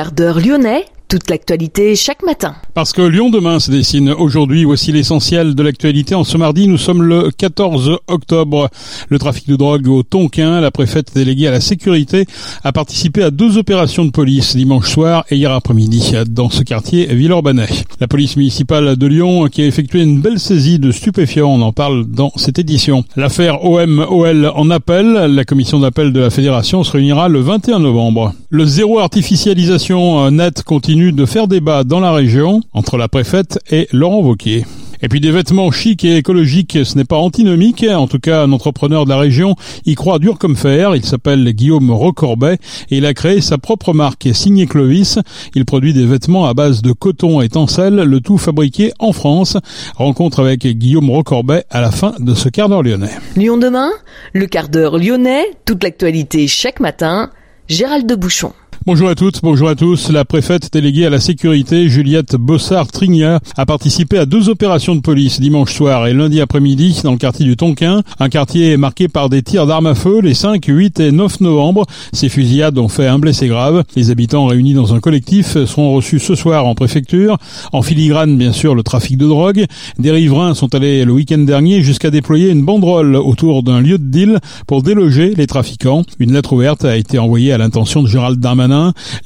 Quart lyonnais toute l'actualité chaque matin. Parce que Lyon demain se dessine aujourd'hui, voici l'essentiel de l'actualité. En ce mardi, nous sommes le 14 octobre. Le trafic de drogue au Tonkin, la préfète déléguée à la sécurité, a participé à deux opérations de police dimanche soir et hier après-midi dans ce quartier Villeurbanais. La police municipale de Lyon qui a effectué une belle saisie de stupéfiants, on en parle dans cette édition. L'affaire OM-OL en appel, la commission d'appel de la fédération se réunira le 21 novembre. Le zéro artificialisation net continue de faire débat dans la région entre la préfète et Laurent Vauquier. Et puis des vêtements chics et écologiques, ce n'est pas antinomique. En tout cas, un entrepreneur de la région y croit dur comme fer. Il s'appelle Guillaume Rocorbet et il a créé sa propre marque signée Clovis. Il produit des vêtements à base de coton et le tout fabriqué en France. Rencontre avec Guillaume Rocorbet à la fin de ce quart d'heure lyonnais. Lyon demain, le quart d'heure lyonnais, toute l'actualité chaque matin. Gérald de Bouchon. Bonjour à toutes, bonjour à tous. La préfète déléguée à la sécurité, Juliette Bossard-Trigna, a participé à deux opérations de police dimanche soir et lundi après-midi dans le quartier du Tonkin. Un quartier marqué par des tirs d'armes à feu les 5, 8 et 9 novembre. Ces fusillades ont fait un blessé grave. Les habitants réunis dans un collectif seront reçus ce soir en préfecture. En filigrane, bien sûr, le trafic de drogue. Des riverains sont allés le week-end dernier jusqu'à déployer une banderole autour d'un lieu de deal pour déloger les trafiquants. Une lettre ouverte a été envoyée à l'intention de Gérald Darmanin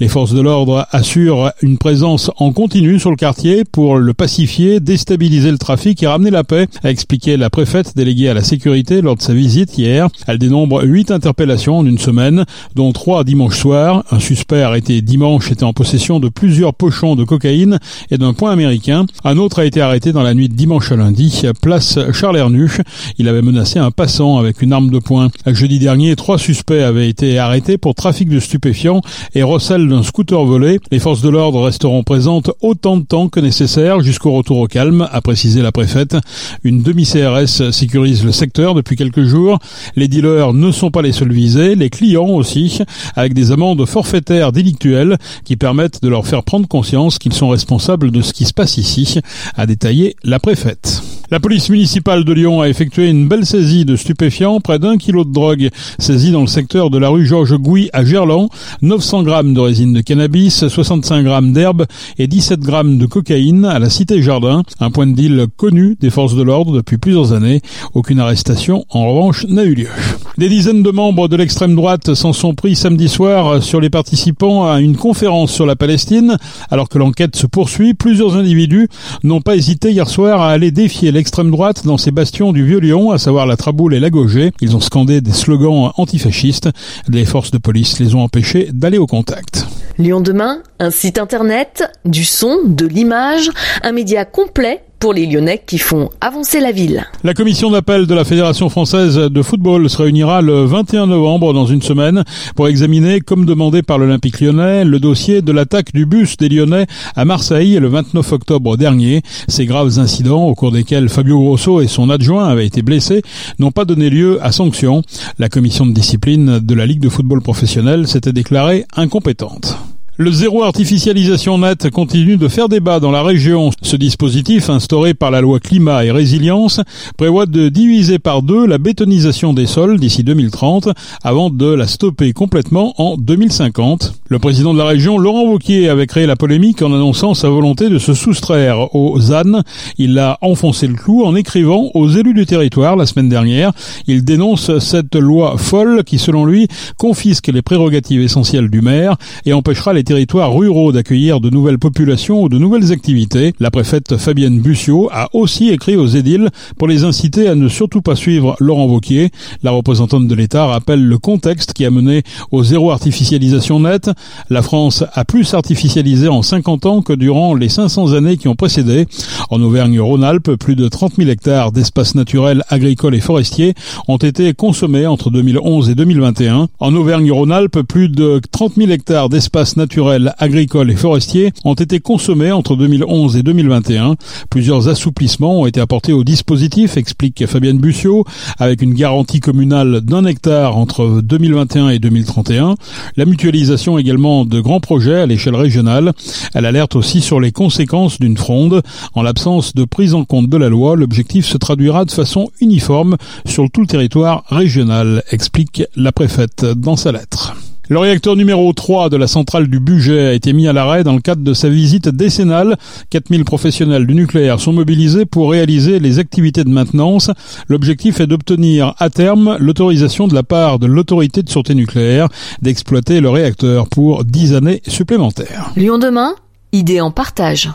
les forces de l'ordre assurent une présence en continu sur le quartier pour le pacifier, déstabiliser le trafic et ramener la paix, a expliqué la préfète déléguée à la sécurité lors de sa visite hier. Elle dénombre huit interpellations en une semaine, dont trois dimanche soir. Un suspect arrêté dimanche était en possession de plusieurs pochons de cocaïne et d'un point américain. Un autre a été arrêté dans la nuit de dimanche à lundi, place Charles Hernuche. Il avait menacé un passant avec une arme de poing. Jeudi dernier, trois suspects avaient été arrêtés pour trafic de stupéfiants et recel d'un scooter volé. Les forces de l'ordre resteront présentes autant de temps que nécessaire jusqu'au retour au calme, a précisé la préfète. Une demi-CRS sécurise le secteur depuis quelques jours. Les dealers ne sont pas les seuls visés, les clients aussi, avec des amendes forfaitaires délictuelles qui permettent de leur faire prendre conscience qu'ils sont responsables de ce qui se passe ici, a détaillé la préfète. La police municipale de Lyon a effectué une belle saisie de stupéfiants, près d'un kilo de drogue saisie dans le secteur de la rue Georges Gouy à Gerland, 900 grammes de résine de cannabis, 65 grammes d'herbe et 17 grammes de cocaïne à la Cité Jardin, un point de deal connu des forces de l'ordre depuis plusieurs années. Aucune arrestation, en revanche, n'a eu lieu. Des dizaines de membres de l'extrême droite s'en sont pris samedi soir sur les participants à une conférence sur la Palestine. Alors que l'enquête se poursuit, plusieurs individus n'ont pas hésité hier soir à aller défier l'extrême droite dans ces bastions du Vieux-Lyon, à savoir la Traboule et la Gaugée. Ils ont scandé des slogans antifascistes. Les forces de police les ont empêchés d'aller au contact. Lyon demain, un site internet, du son, de l'image, un média complet pour les Lyonnais qui font avancer la ville. La commission d'appel de la Fédération française de football se réunira le 21 novembre dans une semaine pour examiner, comme demandé par l'Olympique lyonnais, le dossier de l'attaque du bus des Lyonnais à Marseille le 29 octobre dernier. Ces graves incidents, au cours desquels Fabio Grosso et son adjoint avaient été blessés, n'ont pas donné lieu à sanction. La commission de discipline de la Ligue de football professionnel s'était déclarée incompétente. Le zéro artificialisation net continue de faire débat dans la région. Ce dispositif, instauré par la loi climat et résilience, prévoit de diviser par deux la bétonisation des sols d'ici 2030 avant de la stopper complètement en 2050. Le président de la région, Laurent Wauquiez, avait créé la polémique en annonçant sa volonté de se soustraire aux ZAN. Il a enfoncé le clou en écrivant aux élus du territoire la semaine dernière. Il dénonce cette loi folle qui, selon lui, confisque les prérogatives essentielles du maire et empêchera les territoires ruraux d'accueillir de nouvelles populations ou de nouvelles activités. La préfète Fabienne Bussiot a aussi écrit aux édiles pour les inciter à ne surtout pas suivre Laurent Wauquiez. La représentante de l'État rappelle le contexte qui a mené au zéro artificialisation nette. La France a plus artificialisé en 50 ans que durant les 500 années qui ont précédé. En Auvergne-Rhône-Alpes, plus de 30 000 hectares d'espaces naturels, agricoles et forestiers ont été consommés entre 2011 et 2021. En Auvergne-Rhône-Alpes, plus de 30 000 hectares d'espaces naturels naturels, agricoles et forestiers ont été consommés entre 2011 et 2021. Plusieurs assouplissements ont été apportés au dispositif, explique Fabienne Bussiot, avec une garantie communale d'un hectare entre 2021 et 2031, la mutualisation également de grands projets à l'échelle régionale. Elle alerte aussi sur les conséquences d'une fronde. En l'absence de prise en compte de la loi, l'objectif se traduira de façon uniforme sur tout le territoire régional, explique la préfète dans sa lettre. Le réacteur numéro 3 de la centrale du budget a été mis à l'arrêt dans le cadre de sa visite décennale. 4000 professionnels du nucléaire sont mobilisés pour réaliser les activités de maintenance. L'objectif est d'obtenir à terme l'autorisation de la part de l'autorité de sûreté nucléaire d'exploiter le réacteur pour 10 années supplémentaires. Lyon demain, idée en partage.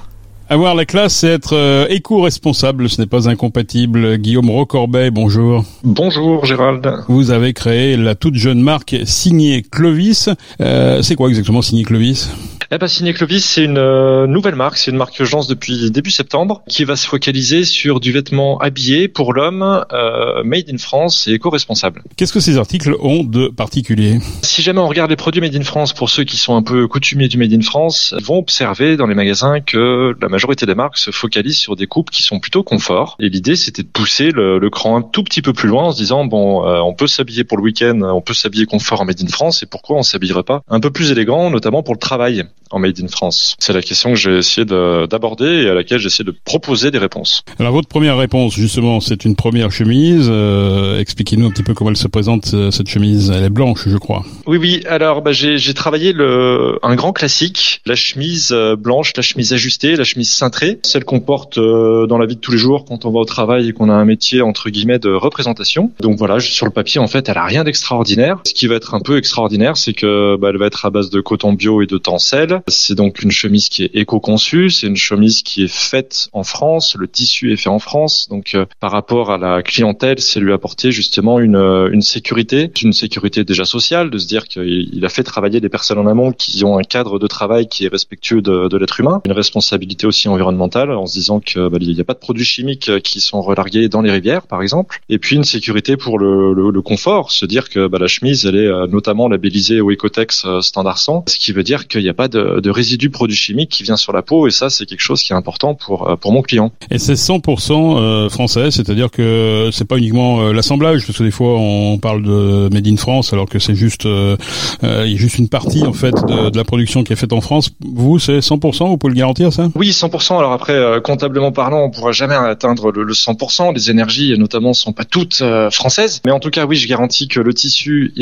Avoir la classe, c'est être euh, éco-responsable, ce n'est pas incompatible. Guillaume Rocorbeil, bonjour. Bonjour Gérald. Vous avez créé la toute jeune marque Signée Clovis. Euh, c'est quoi exactement Signé Clovis? Eh ben, Signé Clovis, c'est une euh, nouvelle marque, c'est une marque que je lance depuis début septembre, qui va se focaliser sur du vêtement habillé pour l'homme, euh, made in France et éco-responsable. Qu'est-ce que ces articles ont de particulier? Si jamais on regarde les produits made in France, pour ceux qui sont un peu coutumiers du made in France, ils vont observer dans les magasins que la majorité des marques se focalisent sur des coupes qui sont plutôt confort. Et l'idée, c'était de pousser le, le, cran un tout petit peu plus loin en se disant, bon, euh, on peut s'habiller pour le week-end, on peut s'habiller confort en made in France, et pourquoi on s'habillerait pas un peu plus élégant, notamment pour le travail? En Made in France C'est la question que j'ai essayé d'aborder et à laquelle j'ai essayé de proposer des réponses. Alors votre première réponse, justement, c'est une première chemise. Euh, expliquez-nous un petit peu comment elle se présente, euh, cette chemise. Elle est blanche, je crois. Oui, oui. Alors bah, j'ai travaillé le, un grand classique, la chemise euh, blanche, la chemise ajustée, la chemise cintrée, celle qu'on porte dans la vie de tous les jours quand on va au travail et qu'on a un métier, entre guillemets, de représentation. Donc voilà, sur le papier, en fait, elle a rien d'extraordinaire. Ce qui va être un peu extraordinaire, c'est que bah, elle va être à base de coton bio et de tencel c'est donc une chemise qui est éco-conçue, c'est une chemise qui est faite en France, le tissu est fait en France, donc euh, par rapport à la clientèle, c'est lui apporter justement une, euh, une sécurité, une sécurité déjà sociale, de se dire qu'il a fait travailler des personnes en amont qui ont un cadre de travail qui est respectueux de, l'être humain, une responsabilité aussi environnementale en se disant que bah, n'y a pas de produits chimiques qui sont relargués dans les rivières, par exemple, et puis une sécurité pour le, confort, se dire que bah, la chemise, elle est euh, notamment labellisée au Ecotex standard 100, ce qui veut dire qu'il n'y a pas de de résidu produit chimique qui vient sur la peau et ça c'est quelque chose qui est important pour euh, pour mon client. Et c'est 100% euh, français, c'est-à-dire que c'est pas uniquement euh, l'assemblage parce que des fois on parle de made in France alors que c'est juste il y a juste une partie en fait de, de, la production qui est faite en France. Vous c'est 100%, vous pouvez le garantir ça? Oui, 100%. Alors après comptablement parlant, on pourra jamais atteindre le, le 100%, les énergies notamment sont pas toutes françaises, mais en tout cas oui, je garantis que le tissu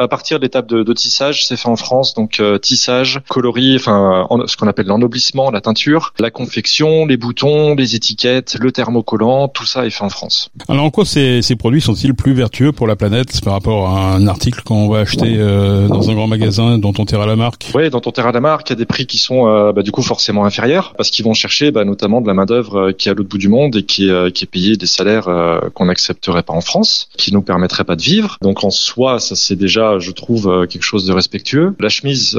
à partir de l'étape de, de tissage, c'est fait en France donc tissage, coloris enfin ce qu'on appelle l'ennoblissement, la teinture, la confection, les boutons, les étiquettes, le thermocollant, tout ça est fait en France. Alors en quoi ces, ces produits sont-ils plus vertueux pour la planète par rapport à un article qu'on va acheter euh, dans un grand magasin dont on à la marque? Oui, dans on à la marque, il y a des prix qui sont euh, bah, du coup forcément inférieurs parce qu'ils vont chercher bah, notamment de la main d'œuvre euh, qui est à l'autre bout du monde et qui, qui est payée des salaires qu'on n'accepterait pas en France, qui nous permettraient pas de vivre. Donc en soi, ça c'est déjà, je trouve, quelque chose de respectueux. La chemise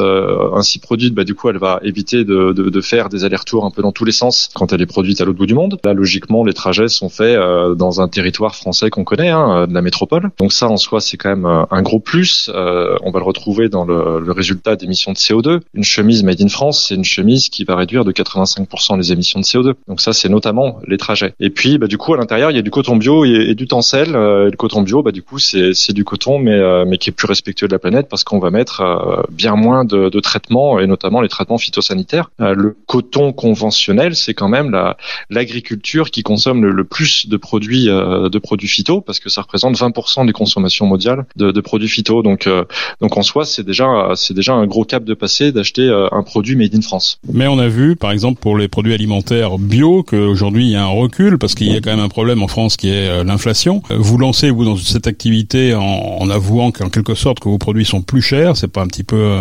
ainsi produite, bah, du coup, elle va éviter de, de, de faire des allers-retours un peu dans tous les sens quand elle est produite à l'autre bout du monde. Là, logiquement, les trajets sont faits euh, dans un territoire français qu'on connaît, hein, de la métropole. Donc ça, en soi, c'est quand même euh, un gros plus. Euh, on va le retrouver dans le, le résultat d'émissions de CO2. Une chemise made in France, c'est une chemise qui va réduire de 85% les émissions de CO2. Donc ça, c'est notamment les trajets. Et puis, bah, du coup, à l'intérieur, il y a du coton bio et, et du tencel. Euh, le coton bio, bah, du coup, c'est du coton, mais, mais qui est plus respectueux de la planète parce qu'on va mettre bien moins de, de traitements et notamment les traitements phytosanitaires. Euh, le coton conventionnel, c'est quand même la l'agriculture qui consomme le, plus de produits euh, de phyto parce que ça représente 20% des consommations mondiales de, produits phyto. Donc euh, en soi, c'est déjà un gros cap de passer d'acheter un produit made in France. Mais on a vu, par exemple, pour les produits alimentaires bio, qu'aujourd'hui il y a un recul parce qu'il y a quand même un problème en France qui est l'inflation. Vous lancez vous dans cette activité en, en avouant qu'en quelque sorte que vos produits sont plus chers. C'est pas un petit peu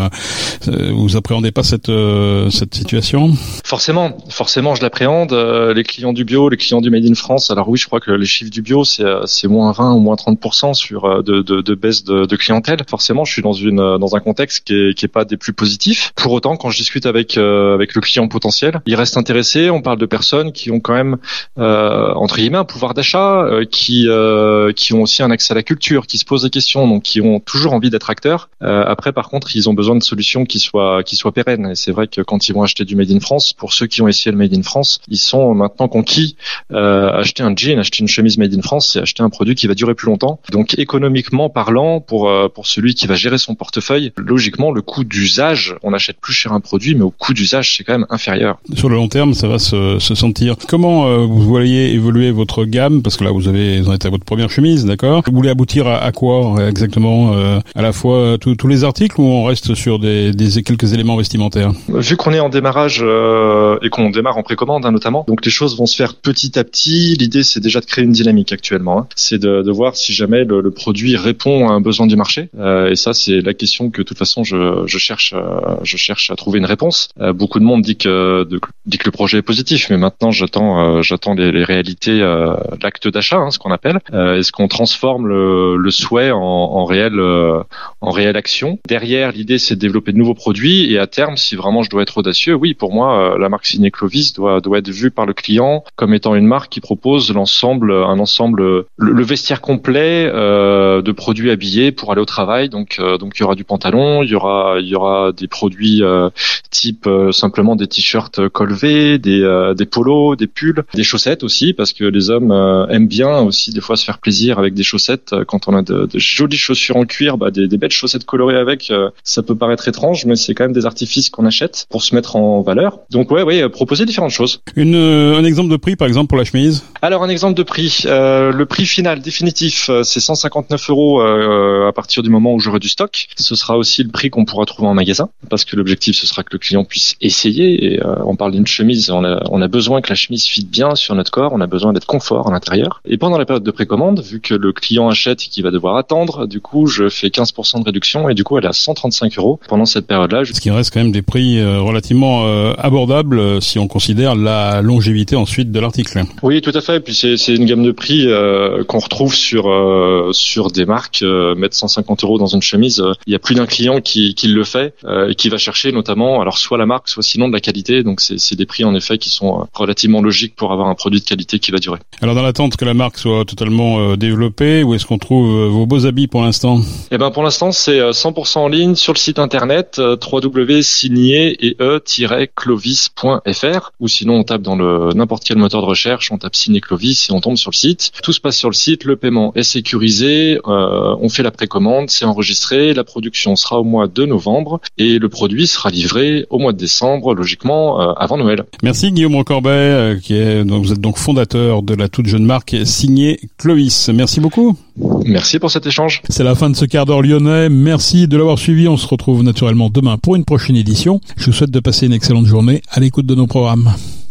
vous appréhendez pas cette euh, cette situation Forcément, forcément, je l'appréhende. Euh, les clients du bio, les clients du Made in France. Alors oui, je crois que les chiffres du bio, c'est euh, moins 20 ou moins 30 sur de, de, baisse de, de, clientèle. Forcément, je suis dans une dans un contexte qui est qui est pas des plus positifs. Pour autant, quand je discute avec avec le client potentiel, il reste intéressé. On parle de personnes qui ont quand même entre guillemets un pouvoir d'achat, qui qui ont aussi un accès à la culture, qui se posent des questions, donc qui ont toujours envie d'être acteurs. après, par contre, ils ont besoin de solutions qui soient qui soient pérenne. Et c'est vrai que quand ils vont acheter du Made in France, pour ceux qui ont essayé le Made in France, ils sont maintenant conquis. Euh, acheter un jean, acheter une chemise Made in France, c'est acheter un produit qui va durer plus longtemps. Donc économiquement parlant, pour euh, pour celui qui va gérer son portefeuille, logiquement le coût d'usage, on achète plus cher un produit, mais au coût d'usage, c'est quand même inférieur. Sur le long terme, ça va se, se sentir. Comment euh, vous voyez évoluer votre gamme? Parce que là, vous avez vous en êtes à votre première chemise, d'accord? Vous voulez aboutir à, quoi exactement À la fois tous les articles ou on reste sur des, des quelques éléments Vu qu'on est en démarrage euh, et qu'on démarre en précommande hein, notamment, donc les choses vont se faire petit à petit. L'idée c'est déjà de créer une dynamique actuellement. Hein. C'est de, voir si jamais le, produit répond à un besoin du marché. Euh, et ça c'est la question que de toute façon je, cherche, euh, je cherche à trouver une réponse. Beaucoup de monde dit que, dit que le projet est positif, mais maintenant j'attends, j'attends les, réalités, l'acte d'achat, hein, ce qu'on appelle. Est-ce qu'on transforme le, le, souhait en, en réel, en réelle action? Derrière, l'idée c'est de développer de nouveaux produits et à terme, si vraiment je dois être audacieux, oui, pour moi, la marque Ciné Clovis doit, être vue par le client comme étant une marque qui propose l'ensemble, un ensemble, le, vestiaire complet euh, de produits habillés pour aller au travail. Donc, euh, donc il y aura du pantalon, il y aura, des produits euh, type simplement des t-shirts colvés, des, polos, des pulls, des chaussettes aussi, parce que les hommes aiment bien aussi des fois se faire plaisir avec des chaussettes. Quand on a de, jolies chaussures en cuir, bah, des, des belles chaussettes colorées avec, ça peut paraître étrange, mais c'est quand même des artifices qu'on achète pour se mettre en valeur. Donc ouais, ouais, proposer différentes choses. Une, un exemple de prix, par exemple, pour la chemise? Alors un exemple de prix. Euh, le prix final définitif, c'est 159 euros euh, à partir du moment où j'aurai du stock. Ce sera aussi le prix qu'on pourra trouver en magasin, parce que l'objectif ce sera que le client puisse essayer. Et euh, on parle d'une chemise, on a, on a besoin que la chemise fitte bien sur notre corps, on a besoin d'être confort à l'intérieur. Et pendant la période de précommande, vu que le client achète et qu'il va devoir attendre, du coup je fais 15% de réduction et du coup elle est à 135 euros pendant cette période-là. Ce qui reste quand même des prix relativement abordables si on considère la longévité ensuite de l'article. Oui, tout à fait. Et puis c'est une gamme de prix euh, qu'on retrouve sur euh, sur des marques. Euh, mettre 150 euros dans une chemise, euh, il y a plus d'un client qui, qui le fait euh, et qui va chercher notamment, alors soit la marque, soit sinon de la qualité. Donc c'est des prix en effet qui sont relativement logiques pour avoir un produit de qualité qui va durer. Alors dans l'attente que la marque soit totalement développée, où est-ce qu'on trouve vos beaux habits pour l'instant? Eh ben pour l'instant c'est 100% en ligne sur le site internet www.signé et e-clovis.fr ou sinon on tape dans le n'importe quel moteur de recherche, on tape Ciné Clovis et on tombe sur le site. Tout se passe sur le site, le paiement est sécurisé, euh, on fait la précommande, c'est enregistré, la production sera au mois de novembre et le produit sera livré au mois de décembre, logiquement euh, avant Noël. Merci Guillaume Corbet, euh, qui est vous êtes donc fondateur de la toute jeune marque signée Clovis. Merci beaucoup. Merci pour cet échange. C'est la fin de ce quart d'heure lyonnais. Merci de l'avoir suivi. On se retrouve naturellement demain pour une prochaine édition. Je vous souhaite de passer une excellente journée à l'écoute de nos programmes.